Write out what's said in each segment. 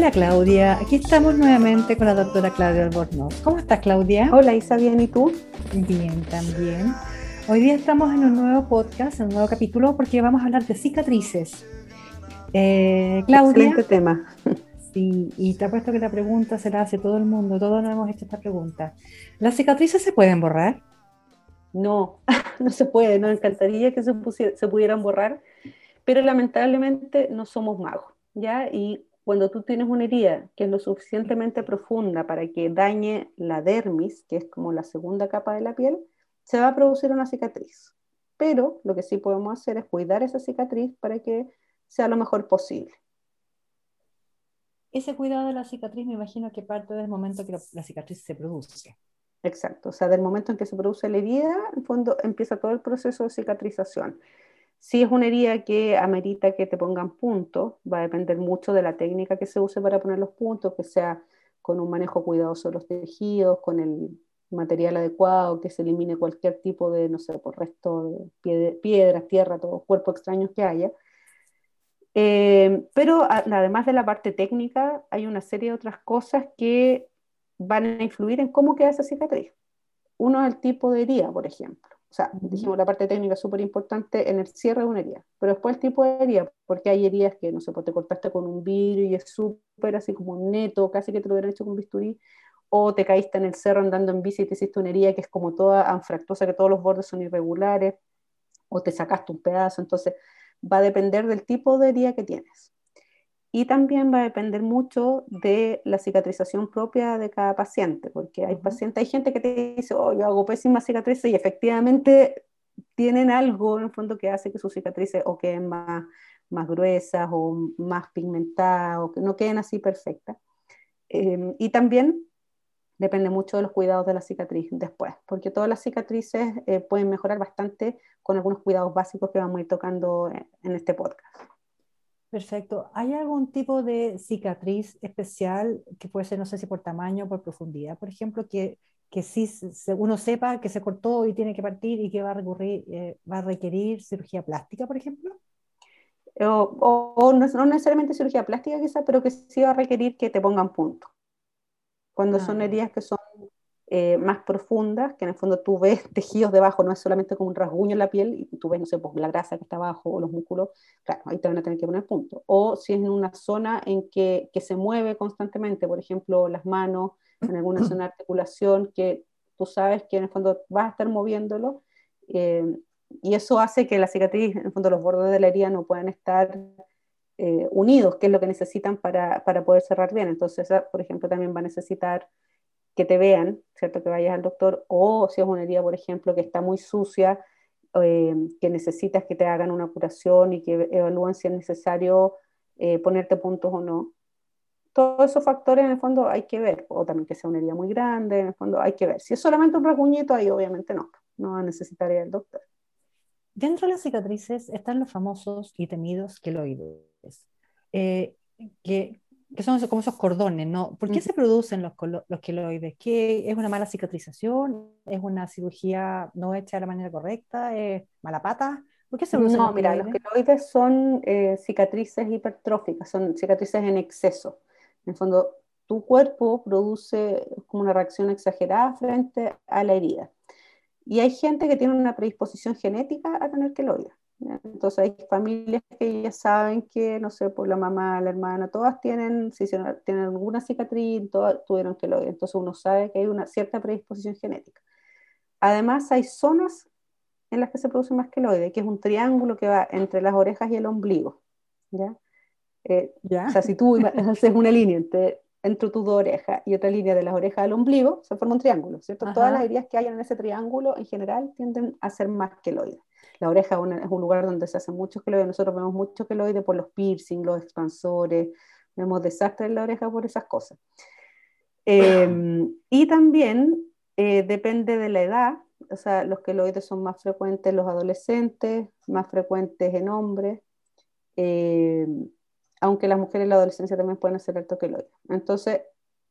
Hola Claudia, aquí estamos nuevamente con la doctora Claudia Albornoz. ¿Cómo estás Claudia? Hola Isa, bien, ¿y tú? Bien, también. Hoy día estamos en un nuevo podcast, en un nuevo capítulo, porque vamos a hablar de cicatrices. Eh, Claudia. Excelente tema. Sí, y te apuesto que la pregunta se la hace todo el mundo, todos nos hemos hecho esta pregunta. ¿Las cicatrices se pueden borrar? No, no se puede, nos encantaría que se, se pudieran borrar, pero lamentablemente no somos magos, ¿ya? Y cuando tú tienes una herida que es lo suficientemente profunda para que dañe la dermis, que es como la segunda capa de la piel, se va a producir una cicatriz. Pero lo que sí podemos hacer es cuidar esa cicatriz para que sea lo mejor posible. Ese cuidado de la cicatriz me imagino que parte del momento que la cicatriz se produce. Exacto, o sea, del momento en que se produce la herida, en fondo empieza todo el proceso de cicatrización. Si es una herida que amerita que te pongan puntos, va a depender mucho de la técnica que se use para poner los puntos, que sea con un manejo cuidadoso de los tejidos, con el material adecuado, que se elimine cualquier tipo de, no sé, por resto de piedras, tierra, todo cuerpo extraños que haya. Eh, pero además de la parte técnica, hay una serie de otras cosas que van a influir en cómo queda esa cicatriz. Uno es el tipo de herida, por ejemplo. O sea, dijimos la parte técnica es súper importante en el cierre de una herida, pero después el tipo de herida, porque hay heridas que, no sé, pues te cortaste con un vidrio y es súper así como neto, casi que te lo hubieran hecho con bisturí, o te caíste en el cerro andando en bici y te hiciste una herida que es como toda anfractuosa, que todos los bordes son irregulares, o te sacaste un pedazo, entonces va a depender del tipo de herida que tienes. Y también va a depender mucho de la cicatrización propia de cada paciente, porque hay pacientes, hay gente que te dice, oh, yo hago pésimas cicatrices y efectivamente tienen algo en el fondo que hace que sus cicatrices o queden más, más gruesas o más pigmentadas o que no queden así perfectas. Em, y también depende mucho de los cuidados de la cicatriz después, porque todas las cicatrices eh, pueden mejorar bastante con algunos cuidados básicos que vamos a ir tocando en este podcast. Perfecto. ¿Hay algún tipo de cicatriz especial que puede ser, no sé si por tamaño o por profundidad, por ejemplo, que, que sí uno sepa que se cortó y tiene que partir y que va a, recurrir, eh, va a requerir cirugía plástica, por ejemplo? O, no, necesariamente cirugía plástica quizás, pero que sí va a requerir que te pongan punto. Cuando son ah, heridas que son eh, más profundas, que en el fondo tú ves tejidos debajo, no es solamente como un rasguño en la piel, y tú ves, no sé, pues la grasa que está abajo o los músculos, claro, ahí te van a tener que poner punto. O si es en una zona en que, que se mueve constantemente, por ejemplo, las manos, en alguna zona de articulación, que tú sabes que en el fondo vas a estar moviéndolo, eh, y eso hace que la cicatriz, en el fondo los bordes de la herida no puedan estar eh, unidos, que es lo que necesitan para, para poder cerrar bien. Entonces, por ejemplo, también va a necesitar que te vean, ¿cierto? Que vayas al doctor, o si es una herida, por ejemplo, que está muy sucia, eh, que necesitas que te hagan una curación y que evalúen si es necesario eh, ponerte puntos o no. Todos esos factores en el fondo hay que ver, o también que sea una herida muy grande, en el fondo hay que ver. Si es solamente un rasguñito, ahí obviamente no, no necesitaría el doctor. Dentro de las cicatrices están los famosos y temidos queloides, eh, que que son como esos cordones, ¿no? ¿Por qué se producen los, los queloides? ¿Qué, ¿Es una mala cicatrización? ¿Es una cirugía no hecha de la manera correcta? ¿Es mala pata? ¿Por qué se producen no, mira, los queloides son eh, cicatrices hipertróficas, son cicatrices en exceso. En el fondo, tu cuerpo produce como una reacción exagerada frente a la herida. Y hay gente que tiene una predisposición genética a tener queloides. Entonces hay familias que ya saben que, no sé, por la mamá, la hermana, todas tienen, si tienen alguna cicatriz, todas tuvieron que lo Entonces uno sabe que hay una cierta predisposición genética. Además hay zonas en las que se produce más queloide, que es un triángulo que va entre las orejas y el ombligo. ¿ya? Eh, o sea, si tú haces una línea entre, entre tus dos orejas y otra línea de las orejas al ombligo, se forma un triángulo, ¿cierto? Todas las heridas que hay en ese triángulo en general tienden a ser más queloides. La oreja es un lugar donde se hacen muchos queloides, nosotros vemos muchos queloides por los piercings, los expansores, vemos desastres en la oreja por esas cosas. Em, y también eh, depende de la edad, o sea, los queloides son más frecuentes en los adolescentes, más frecuentes en hombres, em, aunque las mujeres en la adolescencia también pueden hacer alto queloide. Entonces,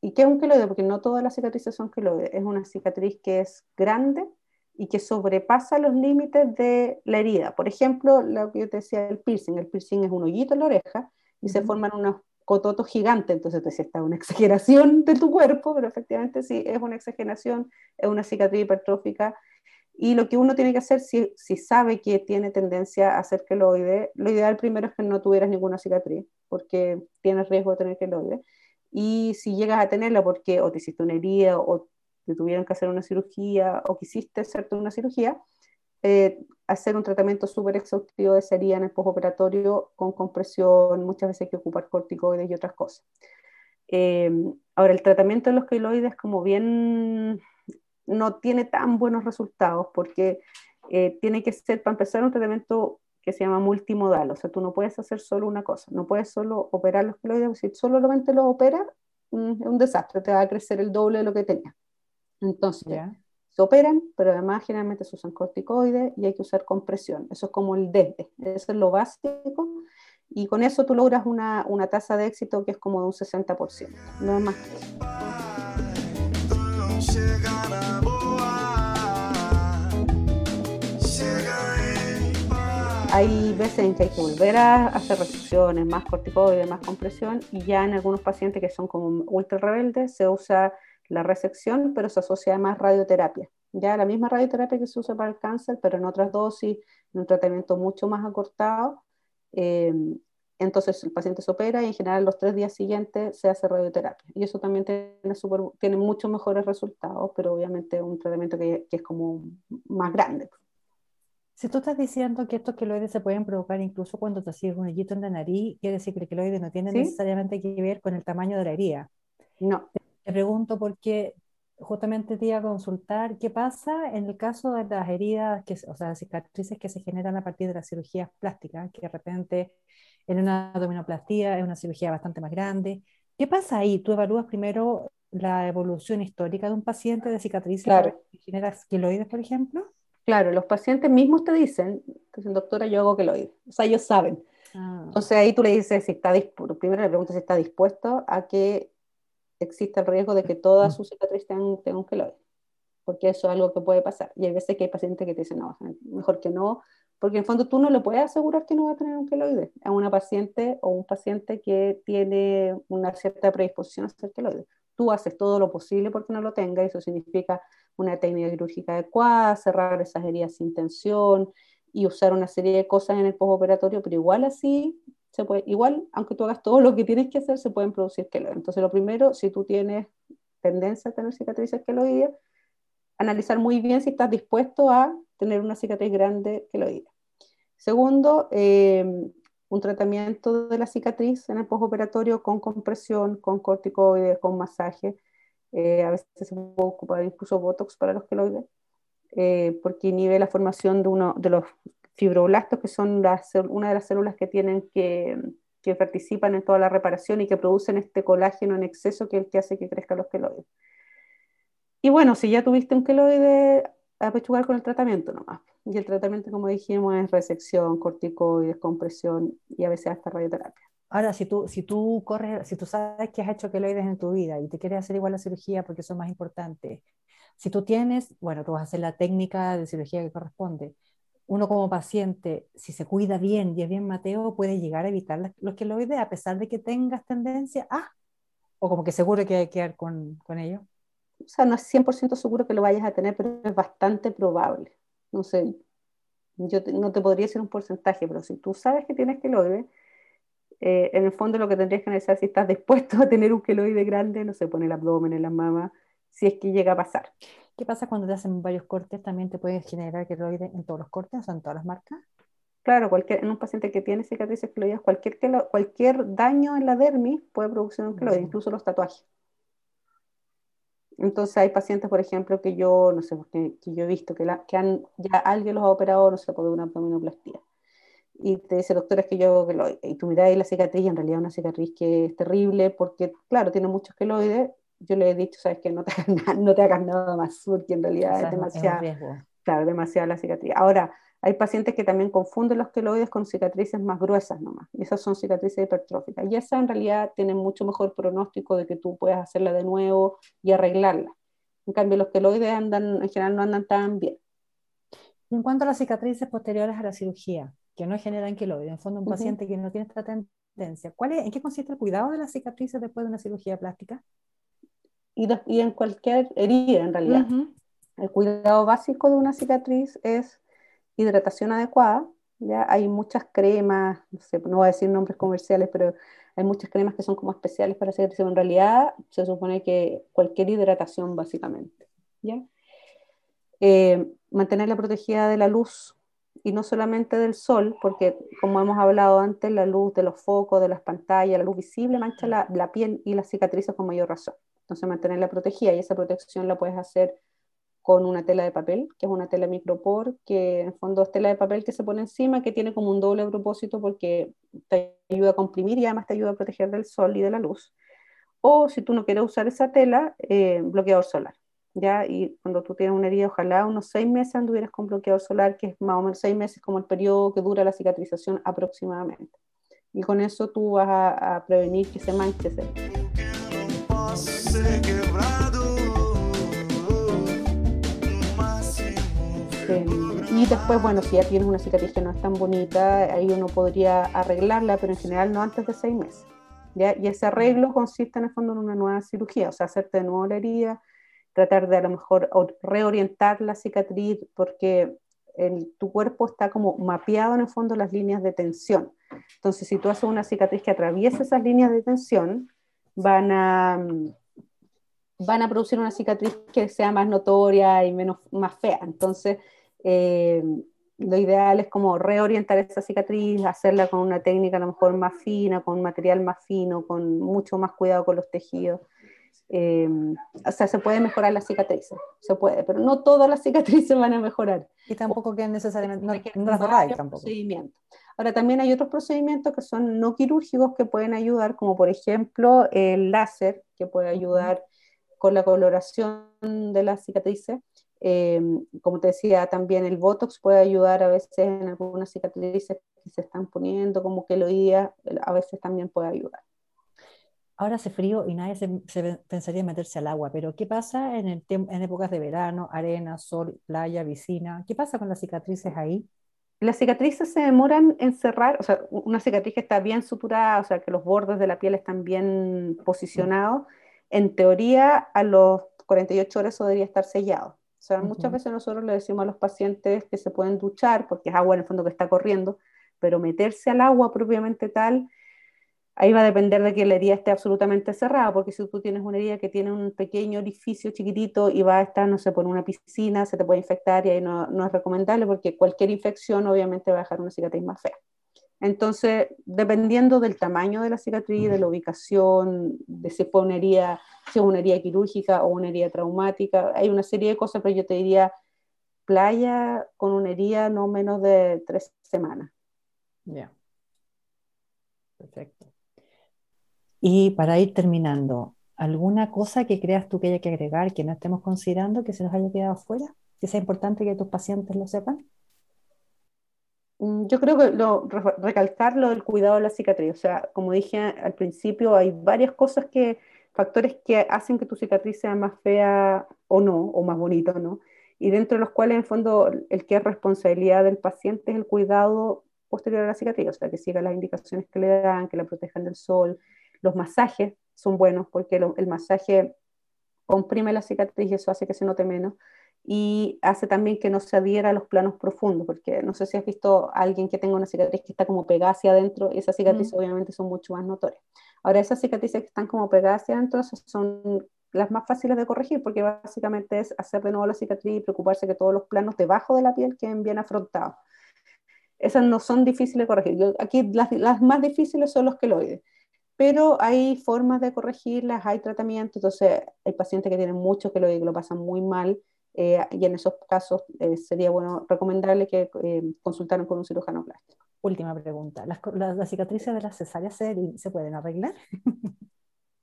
¿y qué es un queloide? Porque no todas las cicatrices son queloides, es una cicatriz que es grande, y que sobrepasa los límites de la herida. Por ejemplo, lo que yo te decía del piercing, el piercing es un hoyito en la oreja y se forman unos, cototo gigante, entonces te esta es una exageración de tu cuerpo, pero efectivamente sí, es una exageración, es una cicatriz hipertrófica. Y lo que uno tiene que hacer, si, si sabe que tiene tendencia a hacer queloide, lo ideal primero es que no tuvieras ninguna cicatriz, porque tienes riesgo de tener queloide. Y si llegas a tenerla porque o te hiciste una herida o te tuvieron que hacer una cirugía o quisiste hacerte una cirugía, eh, hacer un tratamiento súper exhaustivo sería en el postoperatorio con compresión, muchas veces hay que ocupar corticoides y otras cosas. Eh, ahora, el tratamiento de los queloides como bien no tiene tan buenos resultados porque eh, tiene que ser, para empezar, un tratamiento que se llama multimodal, o sea, tú no puedes hacer solo una cosa, no puedes solo operar los queloides, si solamente los operas, mm, es un desastre, te va a crecer el doble de lo que tenía. Entonces, se operan, pero además generalmente se usan corticoides y hay que usar compresión. Eso es como el DED, eso es lo básico. Y con eso tú logras una, una tasa de éxito que es como de un 60%, no es más que eso. Hay veces en que hay que volver a hacer resecciones, más corticoides, más compresión, y ya en algunos pacientes que son como ultra rebeldes se usa la resección, pero se asocia más radioterapia. Ya la misma radioterapia que se usa para el cáncer, pero en otras dosis, en un tratamiento mucho más acortado. Eh, entonces el paciente se opera y en general los tres días siguientes se hace radioterapia. Y eso también tiene, super, tiene muchos mejores resultados, pero obviamente es un tratamiento que, que, es como más grande. Si tú estás diciendo que estos queloides se pueden provocar incluso cuando te haces un hoyito en la nariz, quiere decir que el queloide no tiene necesariamente que ver con el tamaño de la herida. No. Te pregunto porque justamente te iba a consultar qué pasa en el caso de las heridas, que, o sea, cicatrices que se generan a partir de las cirugías plásticas, que de repente en una abdominoplastía es una cirugía bastante más grande. ¿Qué pasa ahí? ¿Tú evalúas primero la evolución histórica de un paciente de cicatrices que genera queloides, por ejemplo? Claro, los pacientes mismos te dicen, dicen, doctora, yo hago queloides. O sea, ellos saben. Ah. Entonces ahí tú le dices si está primero le preguntas si está dispuesto a que existe el riesgo de que todas sus cicatrices tengan, tengan un queloide, porque eso es algo que puede pasar. Y hay veces que hay pacientes que te dicen, no, mejor que no, porque en fondo tú no le puedes asegurar que no va a tener un queloide a una paciente o un paciente que tiene una cierta predisposición a hacer queloide. Tú haces todo lo posible porque no lo tenga, y eso significa una técnica quirúrgica adecuada, cerrar esas heridas sin tensión y usar una serie de cosas en el postoperatorio, pero igual así se puede, igual, aunque tú hagas todo lo que tienes que hacer, se pueden producir queloides. Entonces, lo primero, si tú tienes tendencia a tener cicatrices queloides, analizar muy bien si estás dispuesto a tener una cicatriz grande queloide. Segundo, eh, un tratamiento de la cicatriz en el postoperatorio con compresión, con corticoides, con masaje. Eh, a veces se puede ocupar incluso Botox para los queloides, eh, porque inhibe la formación de, uno, de los fibroblastos, que son una de las células que tienen que, que participan en toda la reparación y que producen este colágeno en exceso que es el que hace que crezcan los queloides. Y bueno, si ya tuviste un queloide, a pechugar con el tratamiento nomás. Y el tratamiento, como dijimos, es resección, corticoides, compresión y a veces hasta radioterapia. Ahora, si tú, si tú corres, si tú sabes que has hecho queloides en tu vida y te quieres hacer igual la cirugía porque eso es más importante, si tú tienes, bueno, tú vas a hacer la técnica de cirugía que corresponde, uno como paciente, si se cuida bien y es bien Mateo, puede llegar a evitar los queloides a pesar de que tengas tendencia a, o como que seguro que hay que quedar con, con ello. O sea, no es 100% seguro que lo vayas a tener, pero es bastante probable. No sé, yo no te podría decir un porcentaje, pero si tú sabes que tienes queloide, eh, en el fondo lo que tendrías que analizar si estás dispuesto a tener un queloide grande, no sé, pone el abdomen, en la mama, si es que llega a pasar. ¿Qué pasa cuando te hacen varios cortes? ¿También te puede generar queloide en todos los cortes, o en todas las marcas? Claro, cualquier, en un paciente que tiene cicatrices queloides, cualquier, cualquier daño en la dermis puede producir un queloide, incluso los tatuajes. Entonces hay pacientes, por ejemplo, que yo, no sé, que, que yo he visto que, la, que han, ya alguien los ha operado, no sé, por una abdominoplastía. Y te dice, doctora, es que yo queloide. Y tú miras ahí la cicatriz, y en realidad es una cicatriz que es terrible porque, claro, tiene muchos queloides yo le he dicho, sabes que no te hagas, no te hagas nada más, porque en realidad es demasiado, claro, demasiada la cicatriz. Ahora, hay pacientes que también confunden los queloides con cicatrices más gruesas nomás, y esas son cicatrices hipertróficas, y esas en realidad tienen mucho mejor pronóstico de que tú puedas hacerla de nuevo y arreglarla. En cambio, los queloides andan, en general no andan tan bien. Y en cuanto a las cicatrices posteriores a la cirugía, que no generan queloides, en fondo un paciente que no tiene esta resistencia. ¿Cuál es, ¿En qué consiste el cuidado de las cicatrices después de una cirugía plástica? Y, y en cualquier herida, en realidad. El cuidado básico de una cicatriz es hidratación adecuada. ¿ya? Hay muchas cremas, no, sé, no voy a decir nombres comerciales, pero hay muchas cremas que son como especiales para cicatrices. En realidad, se supone que cualquier hidratación, básicamente. ¿ya? Eh, mantenerla protegida de la luz y no solamente del sol, porque como hemos hablado antes, la luz de los focos, de las pantallas, la luz visible mancha la, la piel y las cicatrices con mayor razón. Entonces mantenerla protegida y esa protección la puedes hacer con una tela de papel, que es una tela micropor, que en fondo es tela de papel que se pone encima, que tiene como un doble propósito porque te ayuda a comprimir y además te ayuda a proteger del sol y de la luz. O si tú no quieres usar esa tela, eh, bloqueador solar. ¿ya? Y cuando tú tienes una herida, ojalá unos seis meses anduvieras con bloqueador solar, que es más o menos seis meses como el periodo que dura la cicatrización aproximadamente. Y con eso tú vas a, prevenir que se manche ese. Y después, bueno, si ya tienes una cicatriz que no es tan bonita, ahí uno podría arreglarla, pero en general no antes de seis meses. ¿ya? Y ese arreglo consiste en el fondo en una nueva cirugía, o sea, hacerte de nuevo la herida, tratar de a lo mejor reorientar la cicatriz porque tu cuerpo está como mapeado en el fondo las líneas de tensión. Entonces, si tú haces una cicatriz que atraviesa esas líneas de tensión, van a, van a producir una cicatriz que sea más notoria y menos, más fea. Entonces, eh, lo ideal es como reorientar esa cicatriz, hacerla con una técnica a lo mejor más fina, con un material más fino, con mucho más cuidado con los tejidos. Eh, o sea, se puede mejorar la cicatriz, se puede, pero no todas las cicatrices van a mejorar. Y tampoco que necesariamente, no, no las tampoco. Ahora, también hay otros procedimientos que son no quirúrgicos que pueden ayudar, como por ejemplo el láser, que puede ayudar con la coloración de las cicatrices. Eh, como te decía, también el Botox puede ayudar a veces en algunas cicatrices que se están poniendo, como que el oído a veces también puede ayudar ahora hace frío y nadie se, pensaría en meterse al agua, pero ¿qué pasa en, el en épocas de verano, arena, sol, playa, piscina? ¿Qué pasa con las cicatrices ahí? Las cicatrices se demoran en cerrar, o sea, una cicatriz que está bien suturada, o sea, que los bordes de la piel están bien posicionados, en teoría a los 48 horas eso debería estar sellado. O sea, muchas veces nosotros le decimos a los pacientes que se pueden duchar, porque es agua en el fondo que está corriendo, pero meterse al agua propiamente tal, ahí va a depender de que la herida esté absolutamente cerrada, porque si tú tienes una herida que tiene un pequeño orificio chiquitito y va a estar, no sé, por una piscina, se te puede infectar y ahí no, no es recomendable porque cualquier infección obviamente va a dejar una cicatriz más fea. Entonces, dependiendo del tamaño de la cicatriz, de la ubicación, de si fue una herida, si es una herida quirúrgica o una herida traumática, hay una serie de cosas, pero yo te diría playa con una herida no menos de tres semanas. Ya. Perfecto. Y para ir terminando, ¿alguna cosa que creas tú que haya que agregar, que no estemos considerando, que se nos haya quedado fuera? Que sea importante que tus pacientes lo sepan. Mm, yo creo que lo, recalcar lo del cuidado de la cicatriz. O sea, como dije al principio, hay varias cosas que, factores que hacen que tu cicatriz sea más fea o no, o más bonita no. Y dentro de los cuales, en fondo, el que es responsabilidad del paciente es el cuidado posterior a la cicatriz. O sea, que siga las indicaciones que le dan, que la protejan del sol, los masajes son buenos porque el masaje comprime la cicatriz y eso hace que se note menos. Y hace también que no se adhiera a los planos profundos, porque no sé si has visto a alguien que tenga una cicatriz que está como pegada hacia adentro, esas cicatrices mm. obviamente son mucho más notorias. Ahora, esas cicatrices que están como pegadas hacia adentro son las más fáciles de corregir, porque básicamente es hacer de nuevo la cicatriz y preocuparse que todos los planos debajo de la piel queden bien afrontados. Esas no son difíciles de corregir. aquí las, las más difíciles son los queloides pero hay formas de corregirlas, hay tratamientos, entonces hay pacientes que tienen mucho que lo, lo pasan muy mal eh, y en esos casos eh, sería bueno recomendarle que eh, consultaran con un cirujano plástico. Última pregunta, ¿las, las, cicatrices de las cesáreas se, se pueden arreglar?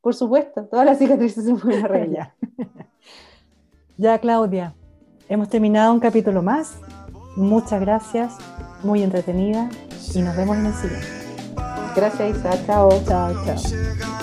Por supuesto, todas las cicatrices se pueden arreglar. ya, Claudia, hemos terminado un capítulo más. Muchas gracias, muy entretenida y nos vemos en el siguiente. Gracias, Isa. Chao. Chao, chao.